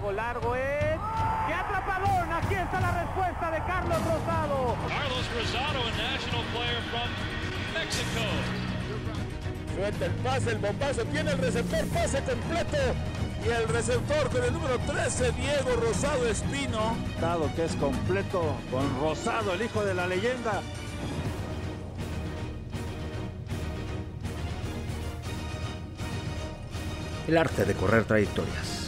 largo, largo es. ¡Qué atrapadón! Aquí está la respuesta de Carlos Rosado. Carlos Rosado, a national player from Mexico. Suelta el pase, el bombazo, tiene el receptor, pase completo. Y el receptor con el número 13, Diego Rosado Espino. Dado que es completo con Rosado, el hijo de la leyenda. El arte de correr trayectorias.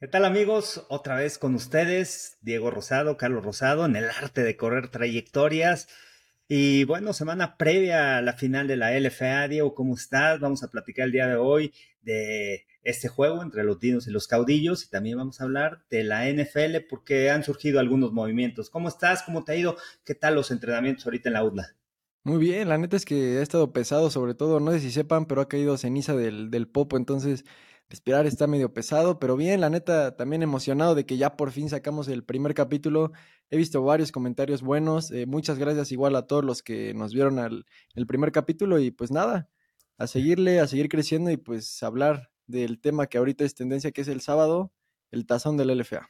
¿Qué tal amigos? Otra vez con ustedes, Diego Rosado, Carlos Rosado, en el arte de correr trayectorias. Y bueno, semana previa a la final de la LFA, Diego, ¿cómo estás? Vamos a platicar el día de hoy de este juego entre los dinos y los caudillos y también vamos a hablar de la NFL porque han surgido algunos movimientos. ¿Cómo estás? ¿Cómo te ha ido? ¿Qué tal los entrenamientos ahorita en la UDLA? Muy bien, la neta es que ha estado pesado, sobre todo, no sé si sepan, pero ha caído ceniza del, del popo, entonces respirar está medio pesado, pero bien, la neta, también emocionado de que ya por fin sacamos el primer capítulo. He visto varios comentarios buenos, eh, muchas gracias igual a todos los que nos vieron al el primer capítulo y pues nada, a seguirle, a seguir creciendo y pues hablar del tema que ahorita es tendencia, que es el sábado, el tazón del LFA.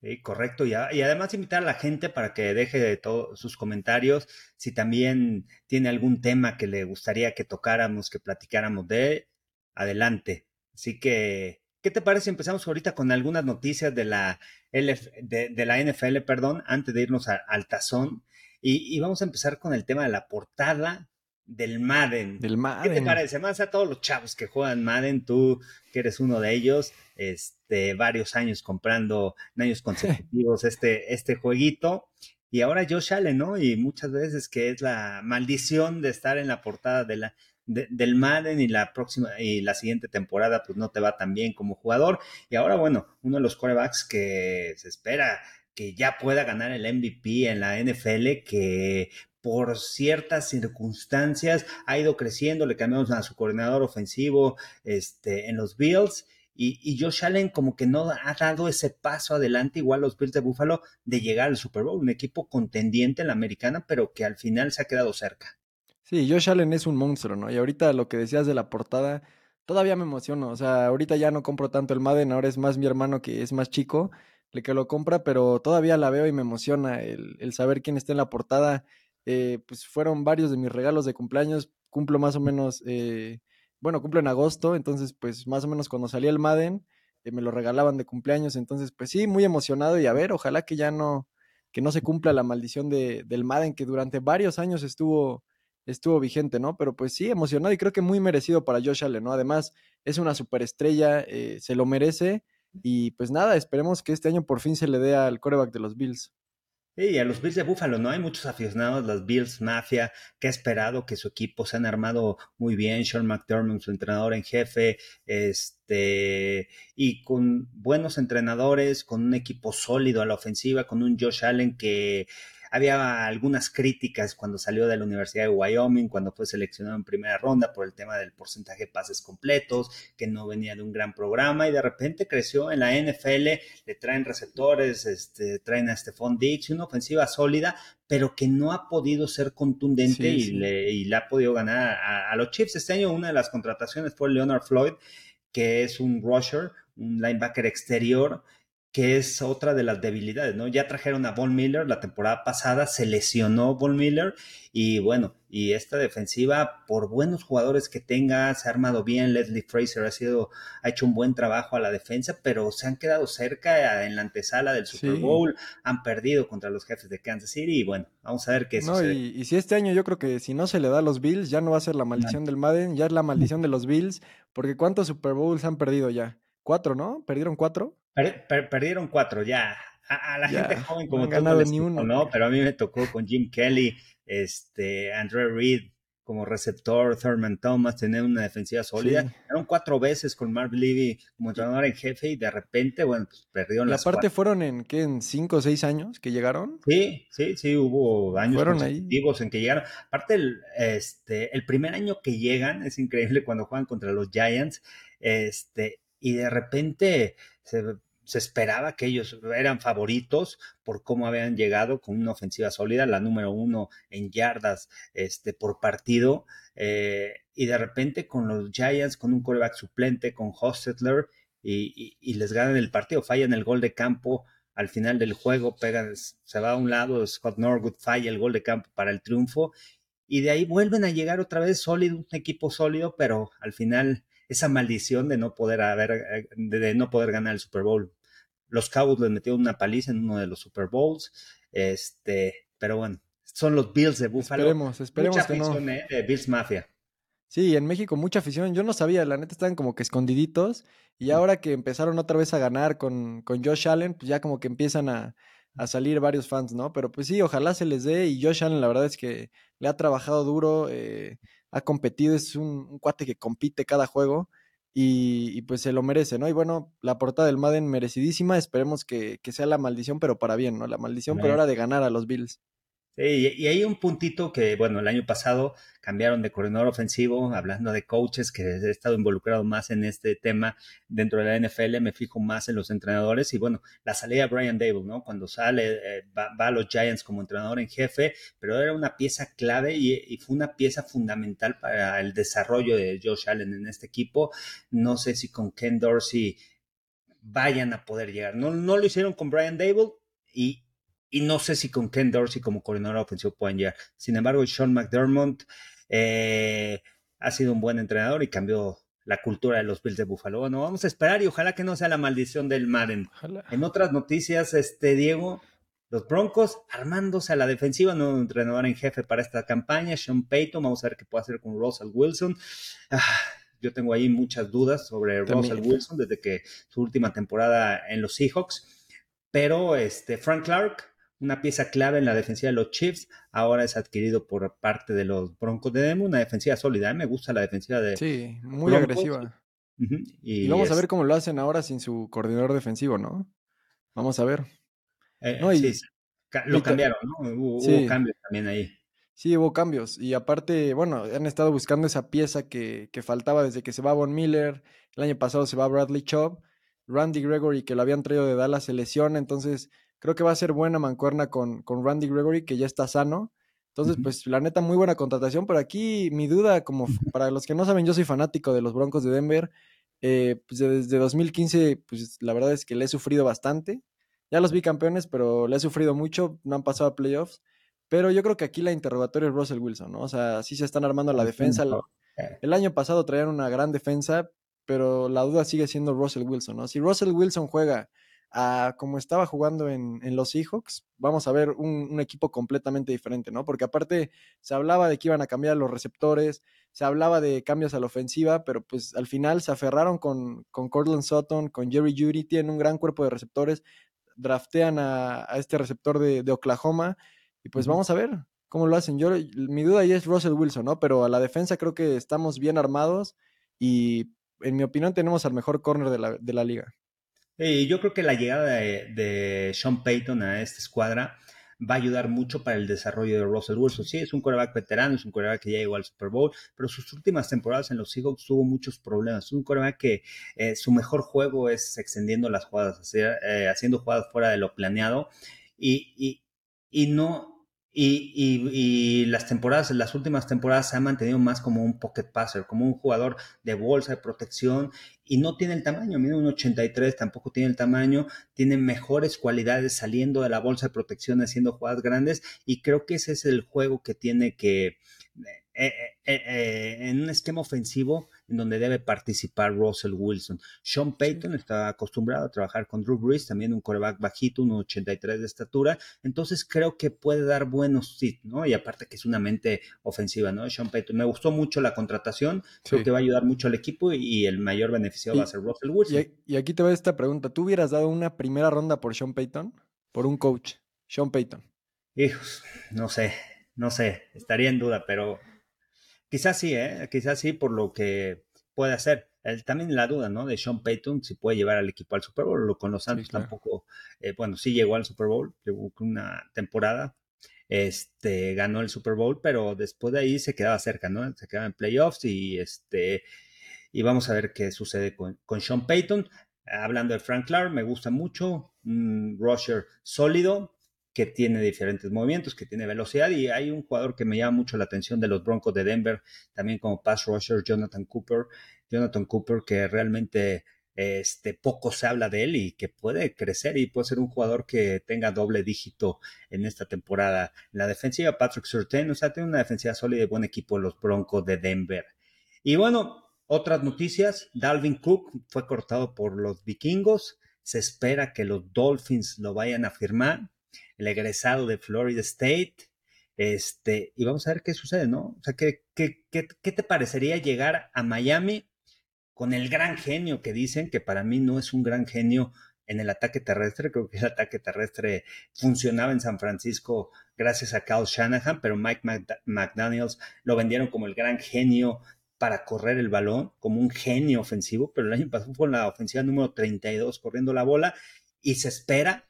Sí, correcto, y, y, además invitar a la gente para que deje todos sus comentarios, si también tiene algún tema que le gustaría que tocáramos, que platicáramos de, adelante. Así que, ¿qué te parece? Empezamos ahorita con algunas noticias de la, LF, de, de, la NFL, perdón, antes de irnos a, al tazón. Y, y, vamos a empezar con el tema de la portada del Madden. Del Madden. ¿Qué te parece? Más a todos los chavos que juegan Madden, tú que eres uno de ellos, este, varios años comprando en años consecutivos este, este jueguito. Y ahora Josh Allen, ¿no? Y muchas veces que es la maldición de estar en la portada de la, de, del Madden y la próxima y la siguiente temporada pues no te va tan bien como jugador. Y ahora, bueno, uno de los quarterbacks que se espera que ya pueda ganar el MVP en la NFL, que por ciertas circunstancias ha ido creciendo, le cambiamos a su coordinador ofensivo este, en los Bills. Y, y, Josh Allen como que no ha dado ese paso adelante, igual los Bills de Buffalo, de llegar al Super Bowl, un equipo contendiente en la americana, pero que al final se ha quedado cerca. Sí, Josh Allen es un monstruo, ¿no? Y ahorita lo que decías de la portada, todavía me emociono. O sea, ahorita ya no compro tanto el Madden, ahora es más mi hermano que es más chico, el que lo compra, pero todavía la veo y me emociona el, el saber quién está en la portada. Eh, pues fueron varios de mis regalos de cumpleaños. Cumplo más o menos, eh, bueno, cumplo en agosto, entonces pues más o menos cuando salía el Madden, eh, me lo regalaban de cumpleaños, entonces pues sí, muy emocionado y a ver, ojalá que ya no, que no se cumpla la maldición de, del Madden que durante varios años estuvo estuvo vigente, ¿no? Pero pues sí, emocionado y creo que muy merecido para Josh Allen, ¿no? Además, es una superestrella, eh, se lo merece y pues nada, esperemos que este año por fin se le dé al coreback de los Bills. Y a los Bills de Buffalo, ¿no? Hay muchos aficionados, los Bills Mafia, que ha esperado que su equipo se han armado muy bien. Sean McDermott, su entrenador en jefe, este, y con buenos entrenadores, con un equipo sólido a la ofensiva, con un Josh Allen que había algunas críticas cuando salió de la Universidad de Wyoming, cuando fue seleccionado en primera ronda por el tema del porcentaje de pases completos, que no venía de un gran programa y de repente creció en la NFL, le traen receptores, este, traen a Stephon Diggs, una ofensiva sólida, pero que no ha podido ser contundente sí, y, sí. Le, y, Le, ha podido ganar a, a, los Chiefs. Este año una de las contrataciones fue Leonard Floyd, que es un rusher, un linebacker exterior, que es otra de las debilidades, ¿no? Ya trajeron a Von Miller la temporada pasada, se lesionó Von Miller y bueno, y esta defensiva, por buenos jugadores que tenga, se ha armado bien, Leslie Fraser ha sido, ha hecho un buen trabajo a la defensa, pero se han quedado cerca en la antesala del Super sí. Bowl, han perdido contra los jefes de Kansas City y bueno, vamos a ver qué no, sucede. Y, y, si este año yo creo que si no se le da a los Bills, ya no va a ser la maldición no. del Madden, ya es la maldición de los Bills, porque ¿cuántos Super Bowls han perdido ya? Cuatro, ¿no? ¿Perdieron cuatro? Per, per, perdieron cuatro, ya. A, a la ya, gente joven como no tú ganado no ni uno. ¿no? Pero a mí me tocó con Jim Kelly, este, Andre Reed como receptor, Thurman Thomas, tener una defensiva sólida. Sí. Fueron cuatro veces con Marv Levy como entrenador en jefe y de repente, bueno, pues perdieron y las aparte cuatro. fueron en, ¿qué? ¿En cinco o seis años que llegaron? Sí, sí, sí, hubo años Fueron consecutivos ahí. en que llegaron. Aparte, el, este, el primer año que llegan, es increíble cuando juegan contra los Giants, este, y de repente se esperaba que ellos eran favoritos por cómo habían llegado con una ofensiva sólida, la número uno en yardas este, por partido, eh, y de repente con los Giants, con un coreback suplente, con Hostetler, y, les ganan el partido, fallan el gol de campo al final del juego, pegan, se va a un lado, Scott Norwood falla el gol de campo para el triunfo y de ahí vuelven a llegar otra vez sólido, un equipo sólido, pero al final esa maldición de no poder haber, de no poder ganar el Super Bowl. Los Cowboys les metieron una paliza en uno de los Super Bowls, este, pero bueno, son los Bills de Buffalo. Esperemos, esperemos Mucha que no. afición, ¿eh? Bills Mafia. Sí, en México mucha afición. Yo no sabía, la neta estaban como que escondiditos. Y ahora que empezaron otra vez a ganar con, con Josh Allen, pues ya como que empiezan a, a salir varios fans, ¿no? Pero pues sí, ojalá se les dé. Y Josh Allen, la verdad es que le ha trabajado duro, eh, ha competido, es un, un, cuate que compite cada juego. Y, y, pues se lo merece, ¿no? Y bueno, la portada del Madden merecidísima. Esperemos que, que sea la maldición, pero para bien, ¿no? La maldición, pero ahora de ganar a los Bills. Sí, y hay un puntito que, bueno, el año pasado cambiaron de coordinador ofensivo, hablando de coaches, que he estado involucrado más en este tema dentro de la NFL, me fijo más en los entrenadores y bueno, la salida de Brian Dable, ¿no? Cuando sale, eh, va, va, a los Giants como entrenador en jefe, pero era una pieza clave y, fue una pieza fundamental para el desarrollo de Josh Allen en este equipo. No sé si con Ken Dorsey vayan a poder llegar. No, no lo hicieron con Brian Dable y y no sé si con Ken Dorsey como coordinador ofensivo pueden llegar. Sin embargo, Sean McDermott eh, ha sido un buen entrenador y cambió la cultura de los Bills de Buffalo. Bueno, vamos a esperar y ojalá que no sea la maldición del Madden. Ojalá. En otras noticias, este Diego, los Broncos armándose a la defensiva, nuevo entrenador en jefe para esta campaña, Sean Payton, vamos a ver qué puede hacer con Russell Wilson. Ah, yo tengo ahí muchas dudas sobre También. Russell Wilson desde que su última temporada en los Seahawks, pero este Frank Clark una pieza clave en la defensiva de los Chiefs, ahora es adquirido por parte de los Broncos de Denver, una defensiva sólida, ¿eh? me gusta la defensiva de Sí, muy Broncos. agresiva. Uh -huh. y, y, vamos es... a ver cómo lo hacen ahora sin su coordinador defensivo, ¿no? Vamos a ver. Eh, no, y, sí, lo cambiaron, ¿no? Hubo, sí. hubo, cambios también ahí. Sí, hubo cambios. Y aparte, bueno, han estado buscando esa pieza que, que faltaba desde que se va Von Miller, el año pasado se va Bradley Chubb, Randy Gregory, que lo habían traído de Dallas, se lesiona, entonces creo que va a ser buena mancuerna con, con Randy Gregory, que ya está sano. Entonces, pues la neta, muy buena contratación. Pero aquí mi duda, como para los que no saben, yo soy fanático de los Broncos de Denver. Eh, pues desde 2015, pues la verdad es que le he sufrido bastante. Ya los vi campeones, pero le he sufrido mucho. No han pasado a playoffs. Pero yo creo que aquí la interrogatoria es Russell Wilson, ¿no? O sea, sí se están armando la defensa. El, el año pasado traían una gran defensa, pero la duda sigue siendo Russell Wilson, ¿no? Si Russell Wilson juega a como estaba jugando en, en, los Seahawks, vamos a ver un, un, equipo completamente diferente, ¿no? Porque aparte se hablaba de que iban a cambiar los receptores, se hablaba de cambios a la ofensiva, pero pues al final se aferraron con, con Cortland Sutton, con Jerry Judy, tienen un gran cuerpo de receptores, draftean a, a este receptor de, de, Oklahoma y pues vamos a ver cómo lo hacen. Yo, mi duda ahí es Russell Wilson, ¿no? Pero a la defensa creo que estamos bien armados y en mi opinión tenemos al mejor corner de la, de la liga. Y yo creo que la llegada de, Sean Payton a esta escuadra va a ayudar mucho para el desarrollo de Russell Wilson. Sí, es un quarterback veterano, es un quarterback que ya llegó al Super Bowl, pero sus últimas temporadas en los Seahawks tuvo muchos problemas. Es un quarterback que eh, su mejor juego es extendiendo las jugadas, eh, haciendo jugadas fuera de lo planeado y no y, y, y, las temporadas, las últimas temporadas se ha mantenido más como un pocket passer, como un jugador de bolsa, de protección, y no tiene el tamaño, mide un 83, tampoco tiene el tamaño, tiene mejores cualidades saliendo de la bolsa de protección, haciendo jugadas grandes, y creo que ese es el juego que tiene que, eh, eh, eh, en un esquema ofensivo en donde debe participar Russell Wilson. Sean Payton sí. está acostumbrado a trabajar con Drew Brees, también un coreback bajito, un 83 de estatura, entonces creo que puede dar buenos sí, ¿no? Y aparte que es una mente ofensiva, ¿no? Sean Payton, me gustó mucho la contratación, creo que va a ayudar mucho al equipo y el mayor beneficiado va a ser Russell Wilson. Y, y aquí te va esta pregunta, ¿tú hubieras dado una primera ronda por Sean Payton? Por un coach, Sean Payton. Hijos, no sé, no sé, estaría en duda, pero Quizás sí, ¿eh? quizás sí, por lo que puede hacer. El, también la duda, ¿no? De Sean Payton, si puede llevar al equipo al Super Bowl. Lo con los Santos sí, claro. tampoco, eh, bueno, sí llegó al Super Bowl, llegó una temporada, este, ganó el Super Bowl, pero después de ahí se quedaba cerca, ¿no? Se quedaba en playoffs y este, y vamos a ver qué sucede con, con Sean Payton. Hablando de Frank Clark, me gusta mucho, un rusher sólido, que tiene diferentes movimientos, que tiene velocidad y hay un jugador que me llama mucho la atención de los Broncos de Denver, también como pass rusher, Jonathan Cooper, Jonathan Cooper que realmente este, poco se habla de él y que puede crecer y puede ser un jugador que tenga doble dígito en esta temporada. la defensiva, Patrick Surtain, o sea, tiene una defensiva sólida y buen equipo los Broncos de Denver. Y bueno, otras noticias, Dalvin Cook fue cortado por los vikingos, se espera que los Dolphins lo vayan a firmar, egresado de Florida State, este, y vamos a ver qué sucede, ¿no? O sea, ¿qué, qué, qué, te parecería llegar a Miami con el gran genio que dicen, que para mí no es un gran genio en el ataque terrestre. Creo que el ataque terrestre funcionaba en San Francisco gracias a Kyle Shanahan, pero Mike McDaniels lo vendieron como el gran genio para correr el balón, como un genio ofensivo, pero el año pasado fue la ofensiva número 32 corriendo la bola y se espera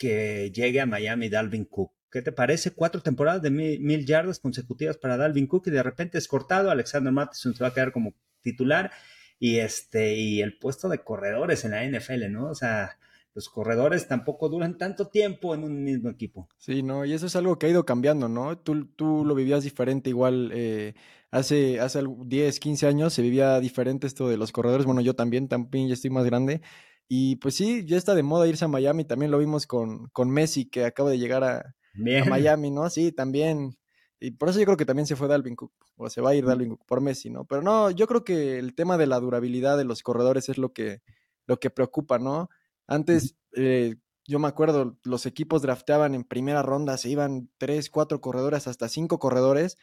que llegue a Miami Dalvin Cook. ¿Qué te parece? Cuatro temporadas de mil, yardas consecutivas para Dalvin Cook y de repente es cortado. Alexander Mattison se va a quedar como titular y este y el puesto de corredores en la NFL, ¿no? O sea, los corredores tampoco duran tanto tiempo en un mismo equipo. Sí, no, y eso es algo que ha ido cambiando, ¿no? Tú, tú lo vivías diferente igual eh, hace, hace 10, 15 años se vivía diferente esto de los corredores, bueno, yo también, también ya estoy más grande, y pues sí, ya está de moda irse a Miami, también lo vimos con, con Messi que acaba de llegar a, a Miami, ¿no? Sí, también y por eso yo creo que también se fue Dalvin Cook, o se va a ir Dalvin Cook por Messi, ¿no? Pero no, yo creo que el tema de la durabilidad de los corredores es lo que, lo que preocupa, ¿no? Antes, eh, yo me acuerdo, los equipos drafteaban en primera ronda, se iban tres, cuatro corredores, hasta cinco corredores,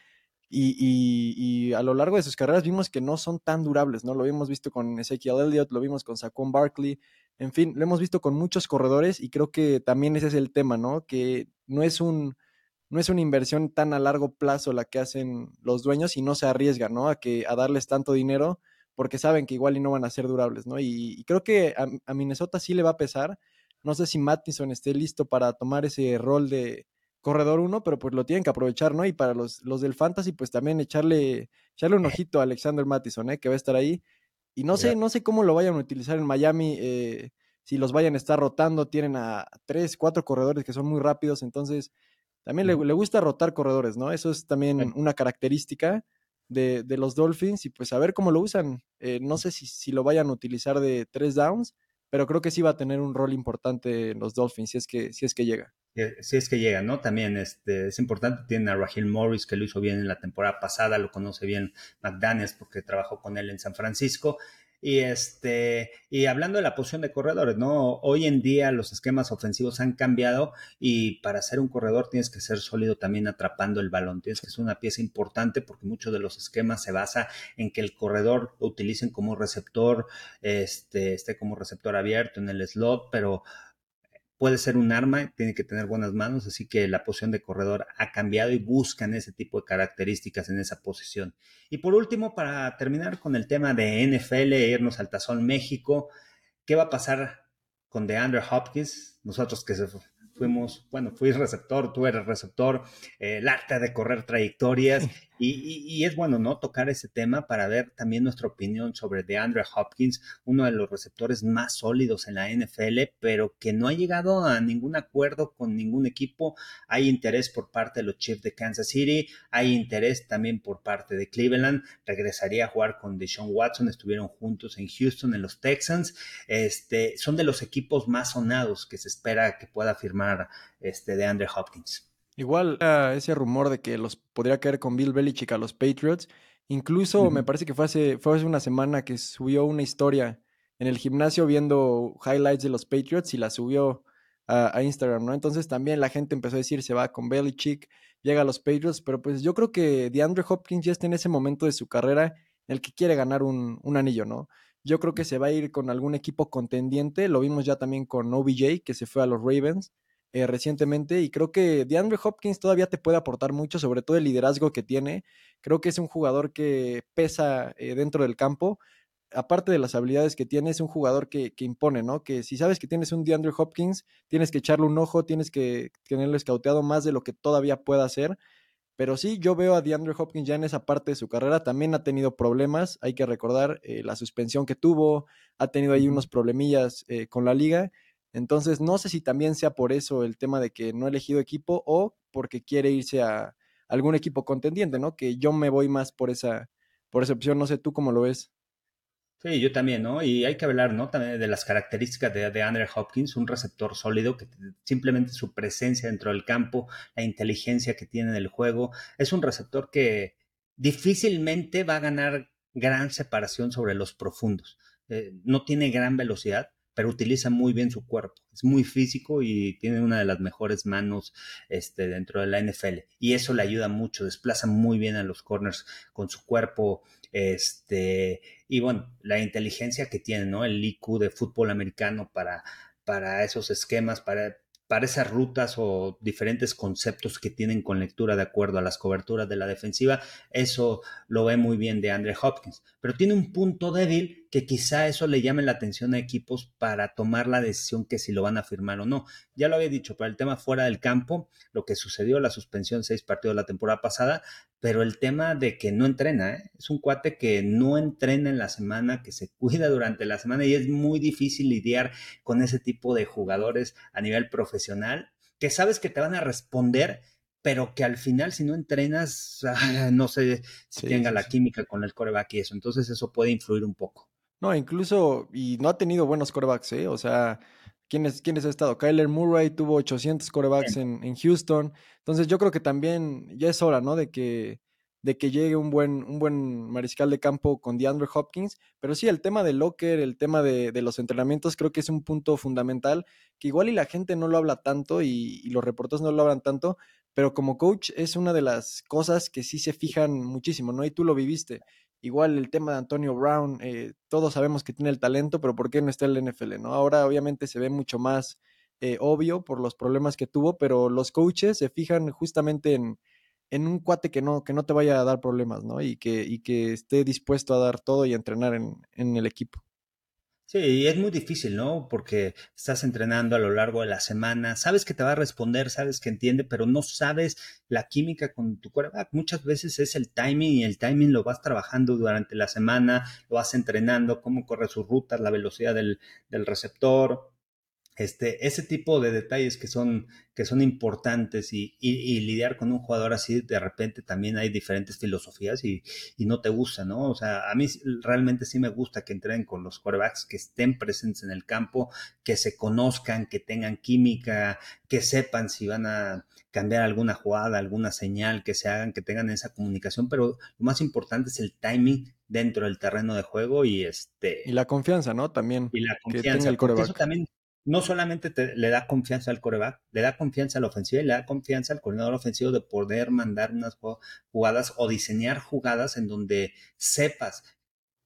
y, y, a lo largo de sus carreras vimos que no son tan durables, ¿no? Lo hemos visto con Ezekiel Elliott, lo vimos con Saquon Barkley, en fin, lo hemos visto con muchos corredores y creo que también ese es el tema, ¿no? Que no es un no es una inversión tan a largo plazo la que hacen los dueños y no se arriesgan, ¿no? A, que, a darles tanto dinero porque saben que igual y no van a ser durables, ¿no? Y, creo que a, Minnesota sí le va a pesar. No sé si Mattison esté listo para tomar ese rol de corredor uno, pero pues lo tienen que aprovechar, ¿no? Y para los, los del Fantasy, pues también echarle, echarle un ojito a Alexander Mattison, ¿eh? Que va a estar ahí. Y no sé, no sé cómo lo vayan a utilizar en Miami, eh, si los vayan a estar rotando, tienen a tres, cuatro corredores que son muy rápidos, entonces también le, gusta rotar corredores, ¿no? Eso es también una característica de, los Dolphins y pues a ver cómo lo usan. Eh, no sé si, si, lo vayan a utilizar de tres downs, pero creo que sí va a tener un rol importante en los Dolphins si es que, si es que llega. Si es que llega, ¿no? También este, es importante, tiene a Rahil Morris que lo hizo bien en la temporada pasada, lo conoce bien McDaniels porque trabajó con él en San Francisco y este, y hablando de la posición de corredores, ¿no? Hoy en día los esquemas ofensivos han cambiado y para ser un corredor tienes que ser sólido también atrapando el balón. Tienes que ser una pieza importante porque muchos de los esquemas se basa en que el corredor lo utilicen como receptor, este, esté como receptor abierto en el slot, pero puede ser un arma, tiene que tener buenas manos, así que la posición de corredor ha cambiado y buscan ese tipo de características en esa posición. Y por último, para terminar con el tema de NFL e irnos al Tazón México, ¿qué va a pasar con DeAndre Hopkins? Nosotros que fuimos, bueno, fui receptor, tú eres receptor, eh, el arte de correr trayectorias y, es bueno, ¿no? Tocar ese tema para ver también nuestra opinión sobre DeAndre Hopkins, uno de los receptores más sólidos en la NFL, pero que no ha llegado a ningún acuerdo con ningún equipo. Hay interés por parte de los Chiefs de Kansas City, hay interés también por parte de Cleveland. Regresaría a jugar con Deshaun Watson, estuvieron juntos en Houston, en los Texans. Este, son de los equipos más sonados que se espera que pueda firmar este DeAndre Hopkins. Igual ese rumor de que los podría caer con Bill Belichick a los Patriots. Incluso me parece que fue hace, fue hace una semana que subió una historia en el gimnasio viendo highlights de los Patriots y la subió a, Instagram, ¿no? Entonces también la gente empezó a decir se va con Belichick, llega a los Patriots, pero pues yo creo que DeAndre Hopkins ya está en ese momento de su carrera en el que quiere ganar un, un anillo, ¿no? Yo creo que se va a ir con algún equipo contendiente, lo vimos ya también con OBJ, que se fue a los Ravens. Eh, recientemente y creo que DeAndre Hopkins todavía te puede aportar mucho, sobre todo el liderazgo que tiene. Creo que es un jugador que pesa eh, dentro del campo. Aparte de las habilidades que tiene, es un jugador que, impone, ¿no? Que si sabes que tienes un DeAndre Hopkins, tienes que echarle un ojo, tienes que tenerlo escauteado más de lo que todavía pueda hacer. Pero sí, yo veo a DeAndre Hopkins ya en esa parte de su carrera. También ha tenido problemas, hay que recordar eh, la suspensión que tuvo, ha tenido ahí unos problemillas con la liga entonces, no sé si también sea por eso el tema de que no ha elegido equipo o porque quiere irse a algún equipo contendiente, ¿no? Que yo me voy más por esa, por esa opción. No sé tú cómo lo ves. Sí, yo también, ¿no? Y hay que hablar, ¿no? También de las características de, Andrew Hopkins, un receptor sólido que simplemente su presencia dentro del campo, la inteligencia que tiene en el juego, es un receptor que difícilmente va a ganar gran separación sobre los profundos. Eh, no tiene gran velocidad, pero utiliza muy bien su cuerpo. Es muy físico y tiene una de las mejores manos este, dentro de la NFL. Y eso le ayuda mucho, desplaza muy bien a los corners con su cuerpo. Este, y bueno, la inteligencia que tiene, ¿no? El IQ de fútbol americano para, para esos esquemas, para para esas rutas o diferentes conceptos que tienen con lectura de acuerdo a las coberturas de la defensiva, eso lo ve muy bien de Andre Hopkins. Pero tiene un punto débil que quizá eso le llame la atención a equipos para tomar la decisión que si lo van a firmar o no. Ya lo había dicho, para el tema fuera del campo, lo que sucedió, la suspensión seis partidos la temporada pasada, pero el tema de que no entrena, ¿eh? es un cuate que no entrena en la semana, que se cuida durante la semana y es muy difícil lidiar con ese tipo de jugadores a nivel profesional, que sabes que te van a responder, pero que al final si no entrenas, ah, no sé si tenga la química con el coreback y eso, entonces eso puede influir un poco. No, incluso, y no ha tenido buenos corebacks, ¿eh? O sea, ¿quiénes, ¿quiénes ha estado? Kyler Murray tuvo 800 corebacks en, en, Houston. Entonces yo creo que también ya es hora, ¿no? De que, de que llegue un buen, un buen mariscal de campo con DeAndre Hopkins. Pero sí, el tema del locker, el tema de, de, los entrenamientos, creo que es un punto fundamental, que igual y la gente no lo habla tanto y, y los reporteros no lo hablan tanto, pero como coach es una de las cosas que sí se fijan muchísimo, ¿no? Y tú lo viviste. Igual el tema de Antonio Brown, eh, todos sabemos que tiene el talento, pero ¿por qué no está en el NFL? ¿no? Ahora obviamente se ve mucho más eh, obvio por los problemas que tuvo, pero los coaches se fijan justamente en, en, un cuate que no, que no te vaya a dar problemas, ¿no? Y que, y que esté dispuesto a dar todo y a entrenar en, en el equipo. Sí, y es muy difícil, ¿no? Porque estás entrenando a lo largo de la semana, sabes que te va a responder, sabes que entiende, pero no sabes la química con tu cuerpo. Muchas veces es el timing y el timing lo vas trabajando durante la semana, lo vas entrenando, cómo corre sus rutas, la velocidad del, del receptor, este, ese tipo de detalles que son, que son importantes y, y, lidiar con un jugador así, de repente también hay diferentes filosofías y, y, no te gusta, ¿no? O sea, a mí realmente sí me gusta que entren con los quarterbacks, que estén presentes en el campo, que se conozcan, que tengan química, que sepan si van a cambiar alguna jugada, alguna señal, que se hagan, que tengan esa comunicación, pero lo más importante es el timing dentro del terreno de juego y este... Y la confianza, ¿no? También. Y la confianza. Que tenga el. Eso también no solamente te, le da confianza al coreback, le da confianza a la ofensiva y le da confianza al coordinador ofensivo de poder mandar unas jugadas o diseñar jugadas en donde sepas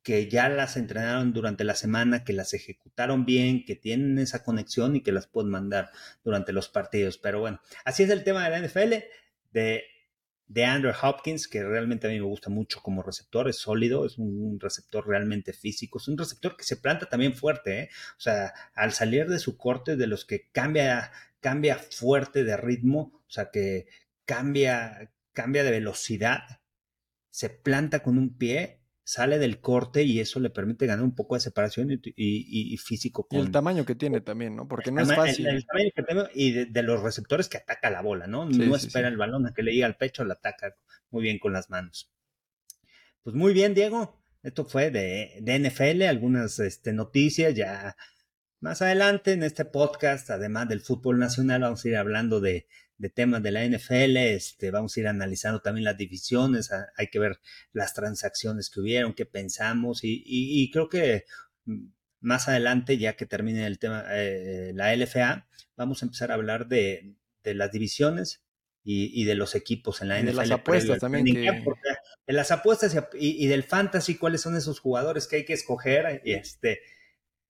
que ya las entrenaron durante la semana, que las ejecutaron bien, que tienen esa conexión y que las pueden mandar durante los partidos. Pero bueno, así es el tema de la NFL, de de Andrew Hopkins, que realmente a mí me gusta mucho como receptor, es sólido, es un receptor realmente físico, es un receptor que se planta también fuerte, ¿eh? o sea, al salir de su corte, de los que cambia, cambia fuerte de ritmo, o sea, que cambia, cambia de velocidad, se planta con un pie sale del corte y eso le permite ganar un poco de separación y, físico. y el tamaño que tiene también, ¿no? Porque no es fácil. El, tamaño que tiene y de, los receptores que ataca la bola, ¿no? no espera el balón a que le llegue al pecho, la ataca muy bien con las manos. Pues muy bien, Diego. Esto fue de, de NFL, algunas este, noticias ya más adelante en este podcast, además del fútbol nacional, vamos a ir hablando de, de temas de la NFL, este, vamos a ir analizando también las divisiones, hay que ver las transacciones que hubieron, qué pensamos y, creo que mm, más adelante, ya que termine el tema, eh, la LFA, vamos a empezar a hablar de, las divisiones y, de los equipos en la NFL. De las apuestas también. De las apuestas y, del fantasy, cuáles son esos jugadores que hay que escoger. Y este,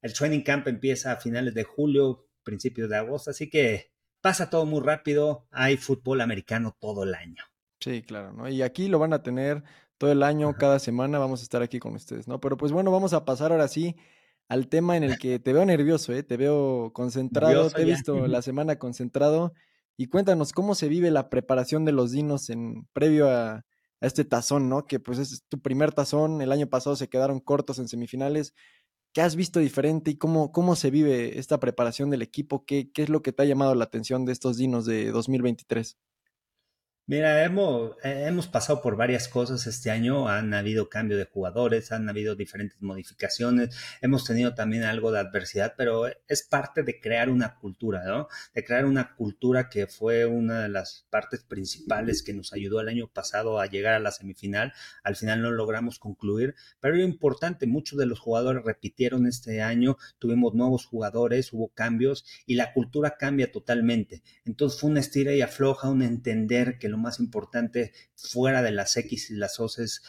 el training camp empieza a finales de julio, principios de agosto, así que pasa todo muy rápido, hay fútbol americano todo el año. Sí, claro, ¿no? Y aquí lo van a tener todo el año, cada semana vamos a estar aquí con ustedes, ¿no? Pero pues bueno, vamos a pasar ahora sí al tema en el que te veo nervioso, ¿eh? Te veo concentrado, te he visto la semana concentrado. Y cuéntanos cómo se vive la preparación de los dinos en previo a, a este tazón, ¿no? Que pues es tu primer tazón, el año pasado se quedaron cortos en semifinales. ¿Qué has visto diferente y cómo, cómo se vive esta preparación del equipo? ¿Qué, ¿Qué es lo que te ha llamado la atención de estos dinos de 2023? Mira, hemos, eh, hemos pasado por varias cosas este año, han habido cambio de jugadores, han habido diferentes modificaciones, hemos tenido también algo de adversidad, pero es parte de crear una cultura, ¿no? De crear una cultura que fue una de las partes principales que nos ayudó el año pasado a llegar a la semifinal. Al final no logramos concluir, pero lo importante, muchos de los jugadores repitieron este año, tuvimos nuevos jugadores, hubo cambios y la cultura cambia totalmente. Entonces fue una estira y afloja, un entender que lo más importante fuera de las X y las O es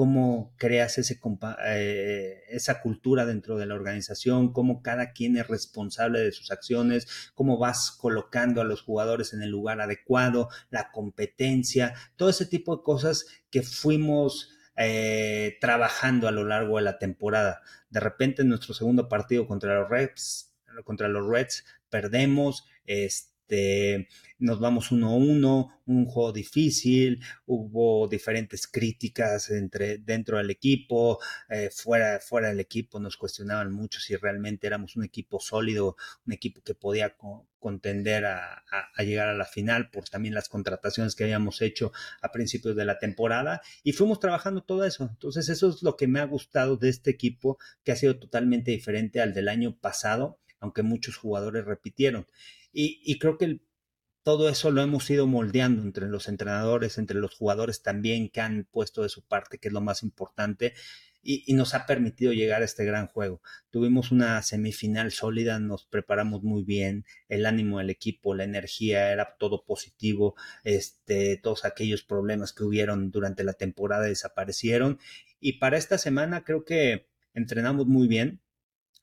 cómo creas eh, esa cultura dentro de la organización, cómo cada quien es responsable de sus acciones, cómo vas colocando a los jugadores en el lugar adecuado, la competencia, todo ese tipo de cosas que fuimos eh, trabajando a lo largo de la temporada. De repente en nuestro segundo partido contra los Reds, contra los Reds perdemos, este, este, nos vamos uno a uno, un juego difícil, hubo diferentes críticas entre, dentro del equipo, eh, fuera, fuera del equipo nos cuestionaban mucho si realmente éramos un equipo sólido, un equipo que podía contender a, llegar a la final por también las contrataciones que habíamos hecho a principios de la temporada y fuimos trabajando todo eso. Entonces eso es lo que me ha gustado de este equipo que ha sido totalmente diferente al del año pasado, aunque muchos jugadores repitieron. Y, creo que todo eso lo hemos ido moldeando entre los entrenadores, entre los jugadores también que han puesto de su parte, que es lo más importante, y, nos ha permitido llegar a este gran juego. Tuvimos una semifinal sólida, nos preparamos muy bien, el ánimo del equipo, la energía, era todo positivo, este, todos aquellos problemas que hubieron durante la temporada desaparecieron, y para esta semana creo que entrenamos muy bien,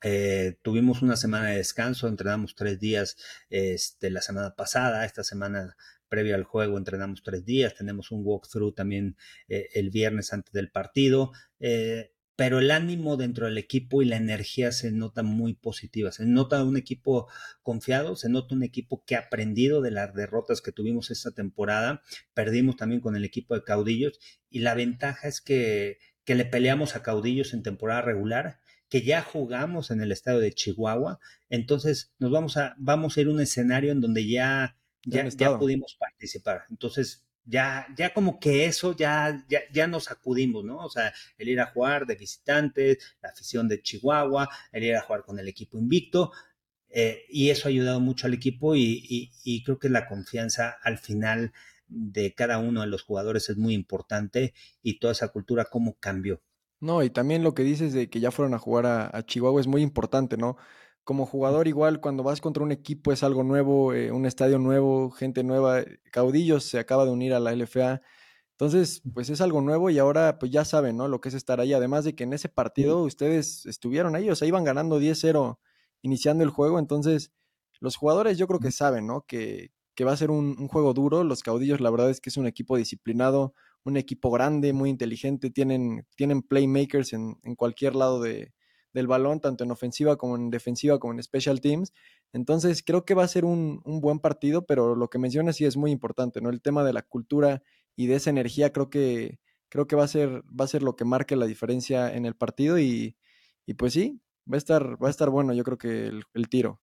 eh, tuvimos una semana de descanso, entrenamos tres días este, la semana pasada, esta semana previo al juego entrenamos tres días, tenemos un walkthrough también eh, el viernes antes del partido, eh, pero el ánimo dentro del equipo y la energía se nota muy positiva, se nota un equipo confiado, se nota un equipo que ha aprendido de las derrotas que tuvimos esta temporada, perdimos también con el equipo de caudillos y la ventaja es que, que le peleamos a caudillos en temporada regular que ya jugamos en el estado de Chihuahua, entonces nos vamos a, vamos a ir a un escenario en donde ya, ya, ya pudimos participar. Entonces, ya, ya como que eso ya, ya, ya nos acudimos, ¿no? O sea, el ir a jugar de visitantes, la afición de Chihuahua, el ir a jugar con el equipo invicto, eh, y eso ha ayudado mucho al equipo y, y, y, creo que la confianza al final de cada uno de los jugadores es muy importante y toda esa cultura cómo cambió. No, y también lo que dices de que ya fueron a jugar a, Chihuahua es muy importante, ¿no? Como jugador igual cuando vas contra un equipo es algo nuevo, eh, un estadio nuevo, gente nueva, Caudillos se acaba de unir a la LFA, entonces pues es algo nuevo y ahora pues ya saben, ¿no? Lo que es estar ahí, además de que en ese partido ustedes estuvieron ahí, o sea, iban ganando 10-0 iniciando el juego, entonces los jugadores yo creo que saben, ¿no? Que, que va a ser un, un juego duro, los Caudillos la verdad es que es un equipo disciplinado, un equipo grande, muy inteligente, tienen, tienen playmakers en, en cualquier lado de, del balón, tanto en ofensiva como en defensiva, como en special teams. Entonces, creo que va a ser un, un, buen partido, pero lo que mencionas sí es muy importante, ¿no? El tema de la cultura y de esa energía, creo que, creo que va a ser, va a ser lo que marque la diferencia en el partido y, y pues sí, va a estar, va a estar bueno, yo creo que el, el tiro.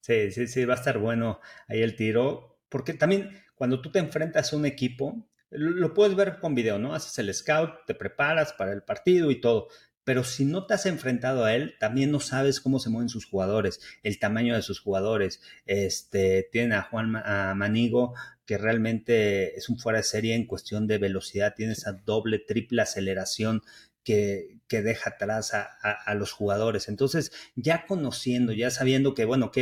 Sí, sí, sí, va a estar bueno ahí el tiro, porque también cuando tú te enfrentas a un equipo, lo puedes ver con video, ¿no? Haces el scout, te preparas para el partido y todo. Pero si no te has enfrentado a él, también no sabes cómo se mueven sus jugadores, el tamaño de sus jugadores. Este, tienen a Juan a Manigo, que realmente es un fuera de serie en cuestión de velocidad, tiene esa doble, triple aceleración que, que deja atrás a, a, los jugadores. Entonces, ya conociendo, ya sabiendo que, bueno, ok,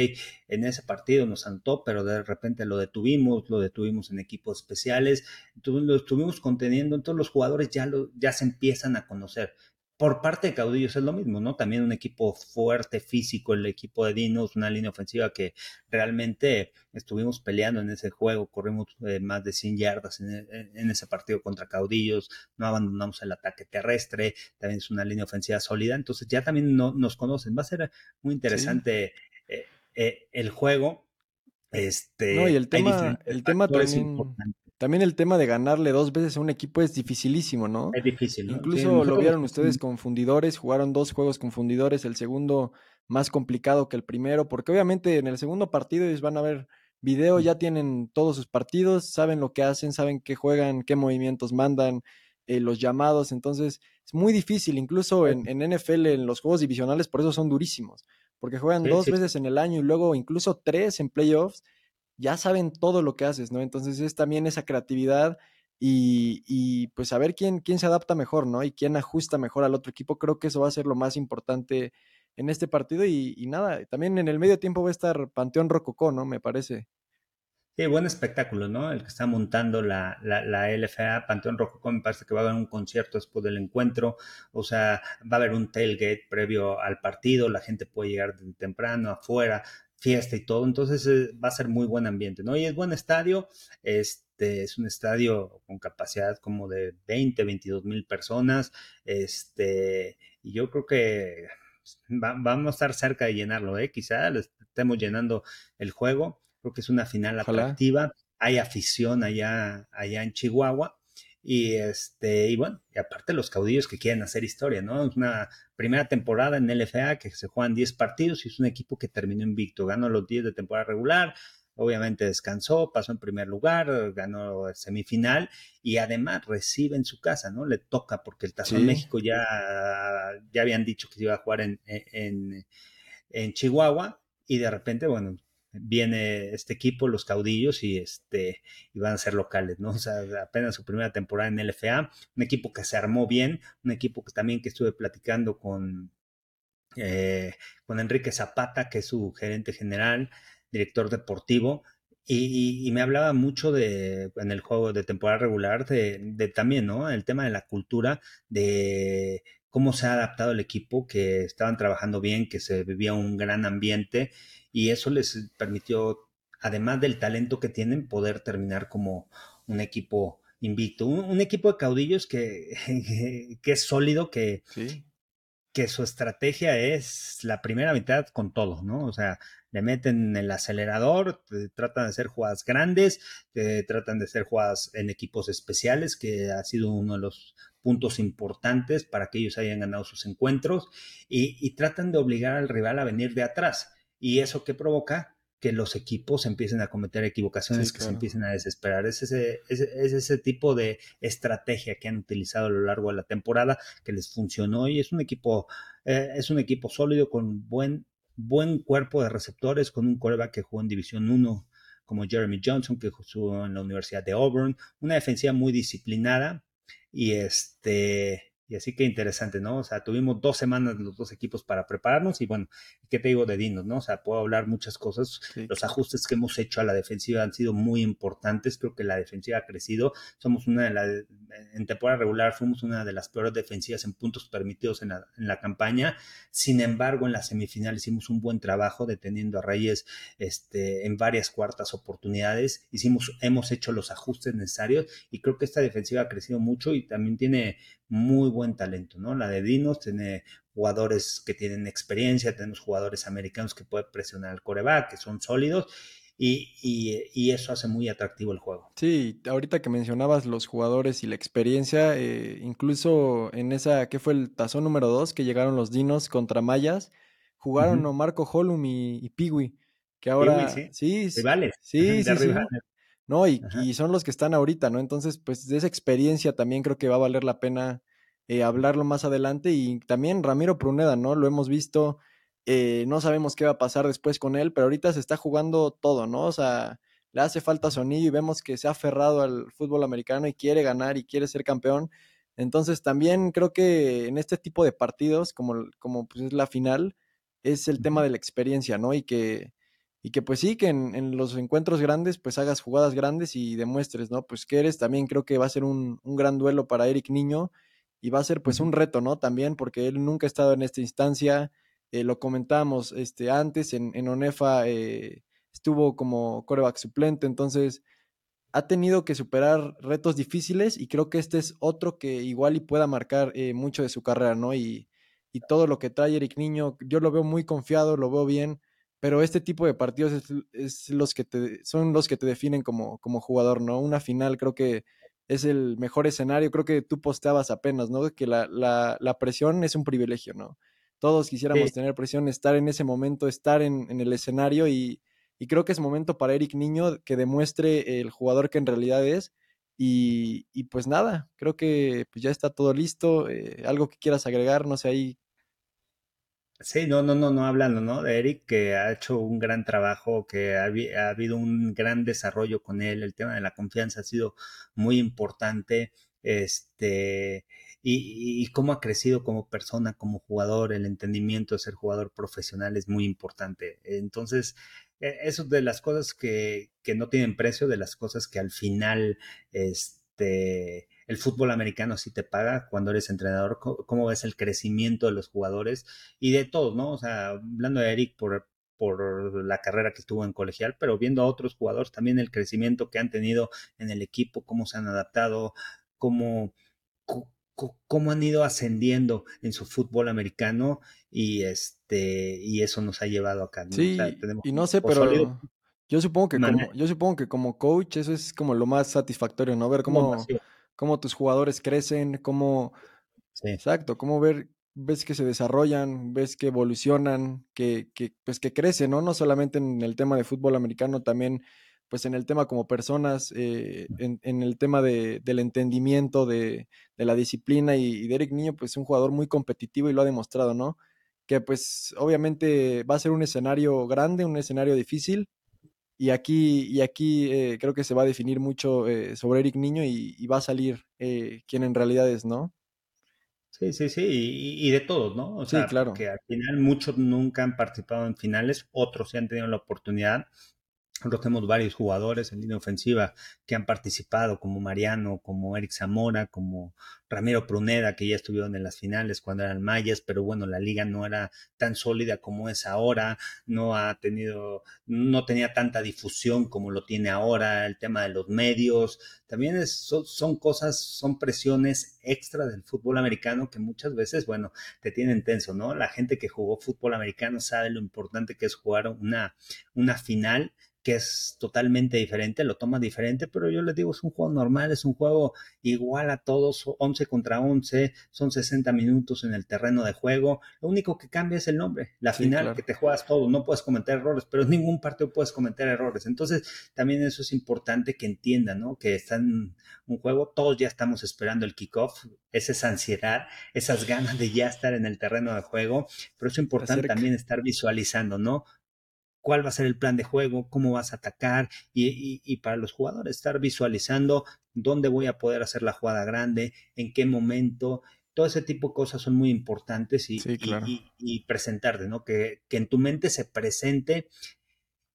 en ese partido nos santó, pero de repente lo detuvimos, lo detuvimos en equipos especiales, entonces lo estuvimos conteniendo, entonces los jugadores ya, lo, ya se empiezan a conocer por parte de Caudillos es lo mismo, ¿no? También un equipo fuerte, físico, el equipo de Dinos, una línea ofensiva que realmente estuvimos peleando en ese juego, corrimos eh, más de 100 yardas en, ese partido contra Caudillos, no abandonamos el ataque terrestre, también es una línea ofensiva sólida, entonces ya también no, nos conocen, va a ser muy interesante eh, eh, el juego. Este, no, y el tema, el tema también, también el tema de ganarle dos veces a un equipo es dificilísimo, ¿no? Es difícil. ¿no? Incluso lo vieron ustedes con fundidores, jugaron dos juegos con fundidores, el segundo más complicado que el primero, porque obviamente en el segundo partido ellos van a ver video, ya tienen todos sus partidos, saben lo que hacen, saben qué juegan, qué movimientos mandan, eh, los llamados, entonces es muy difícil, incluso en, en, NFL, en los juegos divisionales, por eso son durísimos, porque juegan dos veces en el año y luego incluso tres en playoffs, ya saben todo lo que haces, ¿no? Entonces es también esa creatividad y, y, pues a ver quién, quién se adapta mejor, ¿no? Y quién ajusta mejor al otro equipo. Creo que eso va a ser lo más importante en este partido. Y, y nada, también en el medio tiempo va a estar Panteón Rococó, ¿no? Me parece. Sí, buen espectáculo, ¿no? El que está montando la, la, la, LFA, Panteón Rococó, me parece que va a haber un concierto después del encuentro, o sea, va a haber un tailgate previo al partido, la gente puede llegar temprano, afuera, fiesta y todo, entonces eh, va a ser muy buen ambiente, ¿no? Y es buen estadio, este, es un estadio con capacidad como de 20, 22 mil personas, este, y yo creo que vamos a estar cerca de llenarlo, ¿eh? Quizá estemos llenando el juego, creo que es una final atractiva, hay afición allá, allá en Chihuahua, y este, y bueno, y aparte los caudillos que quieren hacer historia, ¿no? Es una primera temporada en LFA que se juegan 10 partidos y es un equipo que terminó invicto, ganó los 10 de temporada regular, obviamente descansó, pasó en primer lugar, ganó semifinal y además recibe en su casa, ¿no? Le toca porque el Tazón México ya, ya habían dicho que iba a jugar en, en, en Chihuahua y de repente, bueno, viene este equipo, los caudillos, y este, y van a ser locales, ¿no? O sea, apenas su primera temporada en LFA, un equipo que se armó bien, un equipo que también que estuve platicando con, eh, con Enrique Zapata, que es su gerente general, director deportivo, y, y, me hablaba mucho de, en el juego de temporada regular, de, de también, ¿no? El tema de la cultura, de cómo se ha adaptado el equipo, que estaban trabajando bien, que se vivía un gran ambiente y eso les permitió, además del talento que tienen, poder terminar como un equipo invito, un, equipo de caudillos que, que es sólido, que, que su estrategia es la primera mitad con todo, ¿no? O sea, le meten el acelerador, tratan de hacer jugadas grandes, tratan de hacer jugadas en equipos especiales, que ha sido uno de los puntos importantes para que ellos hayan ganado sus encuentros, y, y tratan de obligar al rival a venir de atrás. ¿Y eso qué provoca? Que los equipos empiecen a cometer equivocaciones, que se empiecen a desesperar. Es ese, es, ese tipo de estrategia que han utilizado a lo largo de la temporada que les funcionó y es un equipo, eh, es un equipo sólido con buen, buen cuerpo de receptores, con un coreback que jugó en División 1 como Jeremy Johnson, que jugó en la Universidad de Auburn, una defensiva muy disciplinada y este y así que interesante, ¿no? O sea, tuvimos dos semanas los dos equipos para prepararnos y bueno, ¿qué te digo de Dinos, no? O sea, puedo hablar muchas cosas. Los ajustes que hemos hecho a la defensiva han sido muy importantes. Creo que la defensiva ha crecido. Somos una de las, en temporada regular fuimos una de las peores defensivas en puntos permitidos en la, en la campaña. Sin embargo, en la semifinal hicimos un buen trabajo deteniendo a Reyes este, en varias cuartas oportunidades. Hicimos, hemos hecho los ajustes necesarios y creo que esta defensiva ha crecido mucho y también tiene muy buen talento, ¿no? La de Dinos tiene jugadores que tienen experiencia, tenemos jugadores americanos que pueden presionar al coreback, que son sólidos. Y, y, eso hace muy atractivo el juego. Sí, ahorita que mencionabas los jugadores y la experiencia, eh, incluso en esa, ¿qué fue el tazón número 2? Que llegaron los Dinos contra Mayas, jugaron Marco Holum y, y Piwi, que ahora... sí, sí, sí, sí, sí, sí, no, y, y, son los que están ahorita, ¿no? Entonces, pues de esa experiencia también creo que va a valer la pena eh, hablarlo más adelante. Y también Ramiro Pruneda, ¿no? Lo hemos visto, eh, no sabemos qué va a pasar después con él, pero ahorita se está jugando todo, ¿no? O sea, le hace falta sonido y vemos que se ha aferrado al fútbol americano y quiere ganar y quiere ser campeón. Entonces también creo que en este tipo de partidos, como, como pues es la final, es el tema de la experiencia, ¿no? Y que y que pues sí, que en, los encuentros grandes pues hagas jugadas grandes y demuestres, ¿no? Pues que eres también creo que va a ser un, un gran duelo para Eric Niño y va a ser pues un reto, ¿no? También porque él nunca ha estado en esta instancia, eh, lo comentábamos este, antes, en, en ONEFA eh, estuvo como coreback suplente, entonces ha tenido que superar retos difíciles y creo que este es otro que igual y pueda marcar eh, mucho de su carrera, ¿no? Y, y todo lo que trae Eric Niño, yo lo veo muy confiado, lo veo bien pero este tipo de partidos es, los que te, son los que te definen como, como jugador, ¿no? Una final creo que es el mejor escenario, creo que tú posteabas apenas, ¿no? Que la, la, la presión es un privilegio, ¿no? Todos quisiéramos tener presión, estar en ese momento, estar en, en el escenario y, Y creo que es momento para Eric Niño que demuestre el jugador que en realidad es. Y, y pues nada, creo que pues ya está todo listo. Eh, algo que quieras agregar, no sé ahí. Sí, no, no, no, no hablando, ¿no? De Eric, que ha hecho un gran trabajo, que ha, ha, habido un gran desarrollo con él. El tema de la confianza ha sido muy importante. Este, y, cómo ha crecido como persona, como jugador, el entendimiento de ser jugador profesional es muy importante. Entonces, e, eso de las cosas que, que no tienen precio, de las cosas que al final, este, el fútbol americano sí te paga cuando eres entrenador, cómo ves el crecimiento de los jugadores y de todos, ¿no? O sea, hablando de Eric por, por la carrera que estuvo en colegial, pero viendo a otros jugadores también el crecimiento que han tenido en el equipo, cómo se han adaptado, cómo, cómo han ido ascendiendo en su fútbol americano y este y eso nos ha llevado acá. ¿no? Sí, o sea, y no sé, pero sólido. yo supongo que como, yo supongo que como coach eso es como lo más satisfactorio, ¿no? Ver cómo, cómo tus jugadores crecen, cómo sí. exacto, cómo ver ves que se desarrollan, ves que evolucionan, que, que pues que crecen, ¿no? No solamente en el tema de fútbol americano, también pues en el tema como personas, eh, en, en, el tema de, del entendimiento, de, de la disciplina y, y, Derek Niño, pues es un jugador muy competitivo y lo ha demostrado, ¿no? Que pues obviamente va a ser un escenario grande, un escenario difícil y aquí, y aquí eh, creo que se va a definir mucho eh, sobre Eric Niño y, y va a salir eh, quién en realidad es, ¿no? Sí, sí, sí, y, y de todos, ¿no? O sea, sí, claro. que al final muchos nunca han participado en finales, otros sí han tenido la oportunidad nosotros tenemos varios jugadores en línea ofensiva que han participado, como Mariano, como Eric Zamora, como Ramiro Pruneda, que ya estuvieron en las finales cuando eran mayas, pero bueno, la liga no era tan sólida como es ahora, no ha tenido, no tenía tanta difusión como lo tiene ahora, el tema de los medios, también es, son, son cosas, son presiones extra del fútbol americano que muchas veces, bueno, te tienen tenso, ¿no? La gente que jugó fútbol americano sabe lo importante que es jugar una, una final que es totalmente diferente, lo toma diferente, pero yo les digo, es un juego normal, es un juego igual a todos, 11 contra 11, son 60 minutos en el terreno de juego, lo único que cambia es el nombre, la sí, final, claro. que te juegas todo, no puedes cometer errores, pero en ningún partido puedes cometer errores, entonces también eso es importante que entiendan, ¿no? Que está en un juego, todos ya estamos esperando el kickoff, es esa ansiedad, esas ganas de ya estar en el terreno de juego, pero es importante también estar visualizando, ¿no? Cuál va a ser el plan de juego, cómo vas a atacar y, y, y, para los jugadores estar visualizando dónde voy a poder hacer la jugada grande, en qué momento. Todo ese tipo de cosas son muy importantes y, sí, claro. y presentarte, ¿no? Que, que en tu mente se presente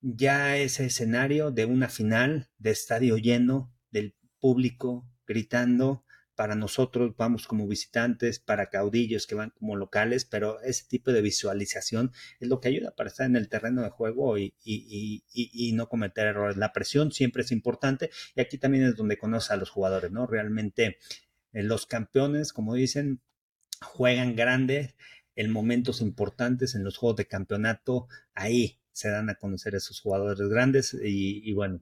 ya ese escenario de una final, de estadio lleno, del público gritando, para nosotros vamos como visitantes, para caudillos que van como locales, pero ese tipo de visualización es lo que ayuda para estar en el terreno de juego y, y, y, y no cometer errores. La presión siempre es importante y aquí también es donde conoce a los jugadores, ¿no? Realmente eh, los campeones, como dicen, juegan grande en momentos importantes en los juegos de campeonato, ahí se dan a conocer a esos jugadores grandes y, bueno,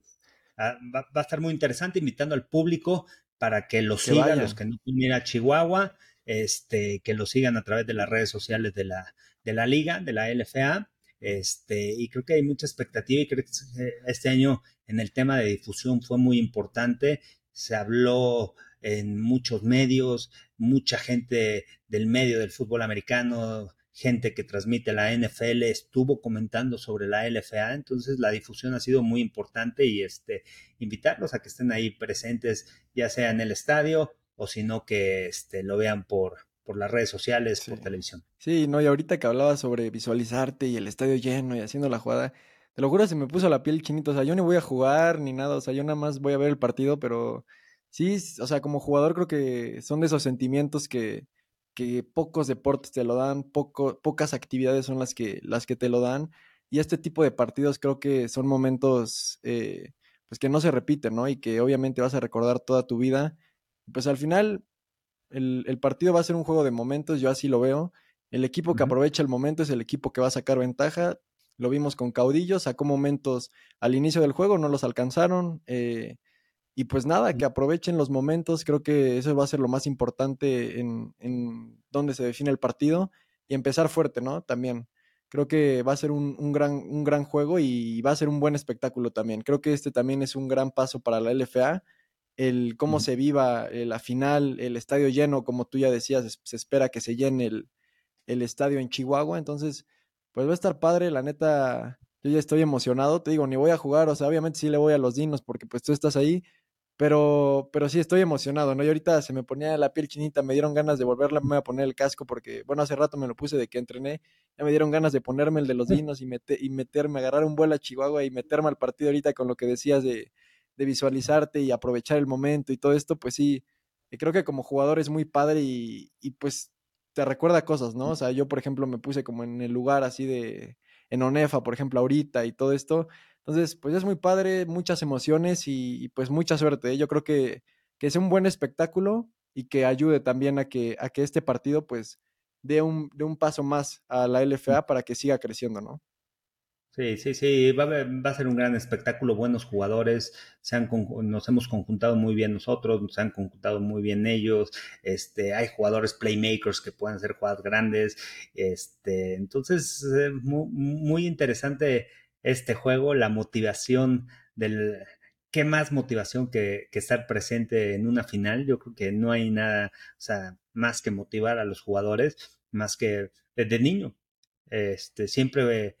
ah, va, va, a estar muy interesante invitando al público para que los que sigan, vayan. los que no pueden ir a Chihuahua, este, que lo sigan a través de las redes sociales de la, de la liga, de la LFA. Este, y creo que hay mucha expectativa y creo que este año en el tema de difusión fue muy importante. Se habló en muchos medios, mucha gente del medio del fútbol americano, gente que transmite la NFL estuvo comentando sobre la LFA, entonces la difusión ha sido muy importante y este invitarlos a que estén ahí presentes, ya sea en el estadio o si no que este, lo vean por, por las redes sociales, sí. por televisión. Sí, no, y ahorita que hablaba sobre visualizarte y el estadio lleno y haciendo la jugada, te lo juro, se me puso la piel chinito, o sea, yo no voy a jugar ni nada, o sea, yo nada más voy a ver el partido, pero sí, o sea, como jugador creo que son de esos sentimientos que, que pocos deportes te lo dan, poco, pocas actividades son las que, las que te lo dan. Y este tipo de partidos creo que son momentos eh, pues que no se repiten, ¿no? Y que obviamente vas a recordar toda tu vida. Pues al final, el, el partido va a ser un juego de momentos, yo así lo veo. El equipo que uh -huh. aprovecha el momento es el equipo que va a sacar ventaja. Lo vimos con Caudillo, sacó momentos al inicio del juego, no los alcanzaron. Eh, y pues nada, que aprovechen los momentos, creo que eso va a ser lo más importante en, en donde se define el partido y empezar fuerte, ¿no? También. Creo que va a ser un, un, gran, un gran juego y va a ser un buen espectáculo también. Creo que este también es un gran paso para la LFA. El cómo se viva eh, la final, el estadio lleno, como tú ya decías, se espera que se llene el, el estadio en Chihuahua. Entonces, pues va a estar padre, la neta, yo ya estoy emocionado, te digo, ni voy a jugar, o sea, obviamente sí le voy a los dinos porque pues tú estás ahí, pero, pero sí estoy emocionado, ¿no? Y ahorita se me ponía la piel chinita, me dieron ganas de volverla a poner el casco porque, bueno, hace rato me lo puse de que entrené, ya me dieron ganas de ponerme el de los dinos y, y meterme, agarrar un vuelo a Chihuahua y meterme al partido ahorita con lo que decías de, de visualizarte y aprovechar el momento y todo esto, pues sí, creo que como jugador es muy padre y, y pues te recuerda cosas, ¿no? O sea, yo, por ejemplo, me puse como en el lugar así de, en Onefa, por ejemplo, ahorita y todo esto. Entonces, pues es muy padre, muchas emociones y, pues mucha suerte. ¿eh? Yo creo que, que es un buen espectáculo y que ayude también a que, a que este partido pues dé un, dé un paso más a la LFA para que siga creciendo, ¿no? Sí, sí, sí, va a, ser un gran espectáculo, buenos jugadores, se han, nos hemos conjuntado muy bien nosotros, nos han conjuntado muy bien ellos, este, hay jugadores playmakers que pueden ser jugadas grandes, este, entonces eh, muy, muy, interesante este juego, la motivación del, qué más motivación que, estar presente en una final, yo creo que no hay nada, o sea, más que motivar a los jugadores, más que desde niño, este, siempre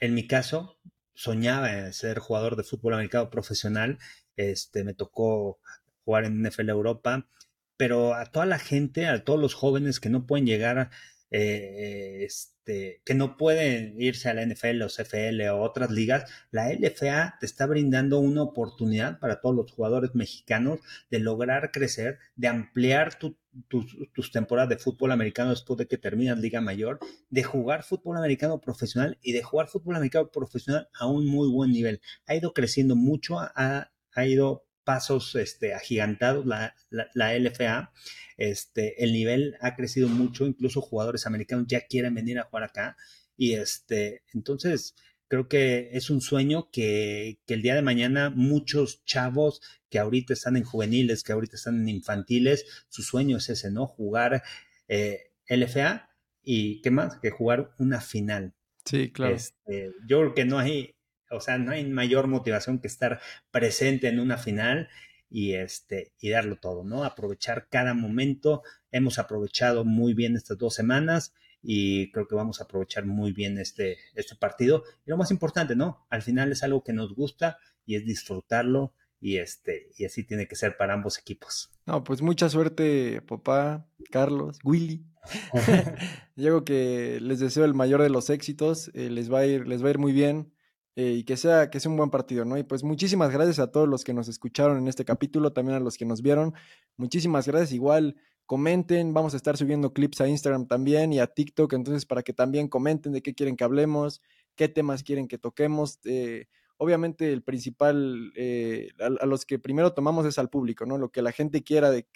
en mi caso, soñaba en ser jugador de fútbol americano profesional. Este, me tocó jugar en NFL Europa, pero a toda la gente, a todos los jóvenes que no pueden llegar, eh, que no pueden irse a la NFL o CFL o otras ligas, la LFA te está brindando una oportunidad para todos los jugadores mexicanos de lograr crecer, de ampliar tu tus, temporadas de fútbol americano después de que terminas Liga Mayor, de jugar fútbol americano profesional y de jugar fútbol americano profesional a un muy buen nivel. Ha ido creciendo mucho, ha, ha ido pasos este, agigantados la, la, LFA. Este, el nivel ha crecido mucho, incluso jugadores americanos ya quieren venir a jugar acá. Y este, entonces, creo que es un sueño que, que, el día de mañana muchos chavos que ahorita están en juveniles, que ahorita están en infantiles, su sueño es ese, ¿no? Jugar eh, LFA y qué más que jugar una final. Sí, claro. Este, yo creo que no hay, o sea, no hay mayor motivación que estar presente en una final y este y darlo todo, ¿no? Aprovechar cada momento. Hemos aprovechado muy bien estas dos semanas y creo que vamos a aprovechar muy bien este, este partido. Y lo más importante, ¿no? Al final es algo que nos gusta y es disfrutarlo y este y así tiene que ser para ambos equipos. No, pues mucha suerte, papá, Carlos, Willy. Yo que les deseo el mayor de los éxitos, eh, les va a ir les va a ir muy bien. Eh, y que sea, que sea un buen partido, ¿no? Y pues muchísimas gracias a todos los que nos escucharon en este capítulo, también a los que nos vieron. Muchísimas gracias. Igual, comenten, vamos a estar subiendo clips a Instagram también y a TikTok, entonces para que también comenten de qué quieren que hablemos, qué temas quieren que toquemos. Eh, obviamente el principal, eh, a, los que primero tomamos es al público, ¿no? Lo que la gente quiera de,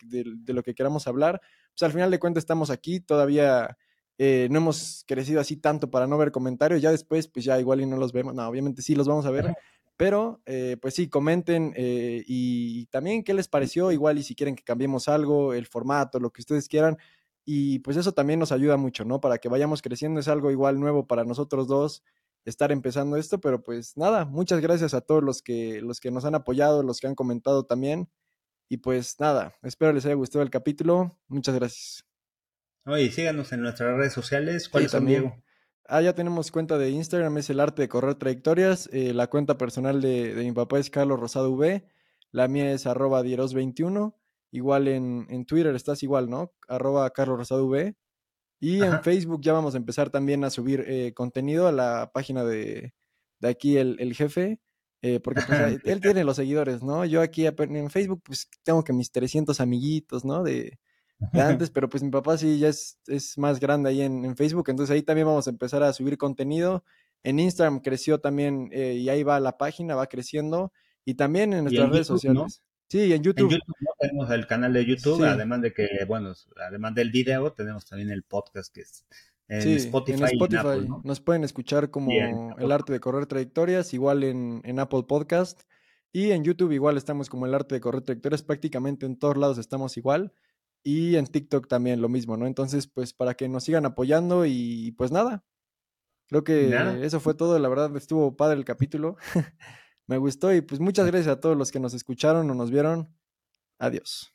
lo que queramos hablar. Pues al final de cuentas estamos aquí, todavía eh, no hemos crecido así tanto para no ver comentarios, ya después pues ya igual y no los vemos, no, obviamente sí los vamos a ver, pero, eh, pues sí, comenten eh, y también qué les pareció, igual y si quieren que cambiemos algo, el formato, lo que ustedes quieran. Y pues eso también nos ayuda mucho, ¿no? Para que vayamos creciendo. Es algo igual nuevo para nosotros dos estar empezando esto, pero pues nada, muchas gracias a todos los que, los que nos han apoyado, los que han comentado también. Y pues nada, espero les haya gustado el capítulo. Muchas gracias. Oye, síganos en nuestras redes sociales. ¿Cuál es es, Diego? Ah, ya tenemos cuenta de Instagram, es el arte de correr trayectorias. Eh, la cuenta personal de, mi papá es Carlos Rosado V. La mía es arroba dieros21. Igual en, en, Twitter estás igual, ¿no? Arroba Carlos Rosado V. Y en Facebook ya vamos a empezar también a subir eh, contenido a la página de, de aquí el, el jefe. Eh, porque pues, él tiene los seguidores, ¿no? Yo aquí en Facebook pues tengo que mis 300 amiguitos, ¿no? De, de antes, pero pues mi papá sí ya es, es más grande ahí en, Facebook, entonces ahí también vamos a empezar a subir contenido. En Instagram creció también eh, y ahí va la página, va creciendo y también en nuestras redes sociales. Sí, en YouTube. En YouTube tenemos el canal de YouTube, además de que, bueno, además del video, tenemos también el podcast que es en Spotify. En Spotify nos pueden escuchar como El Arte de Correr Trayectorias, igual en, en Apple Podcast. Y en YouTube igual estamos como El Arte de Correr Trayectorias, prácticamente en todos lados estamos igual. Y en TikTok también lo mismo, ¿no? Entonces, pues para que nos sigan apoyando y pues nada. Creo que eso fue todo. La verdad, estuvo padre el capítulo. Me gustó y pues muchas gracias a todos los que nos escucharon o nos vieron. Adiós.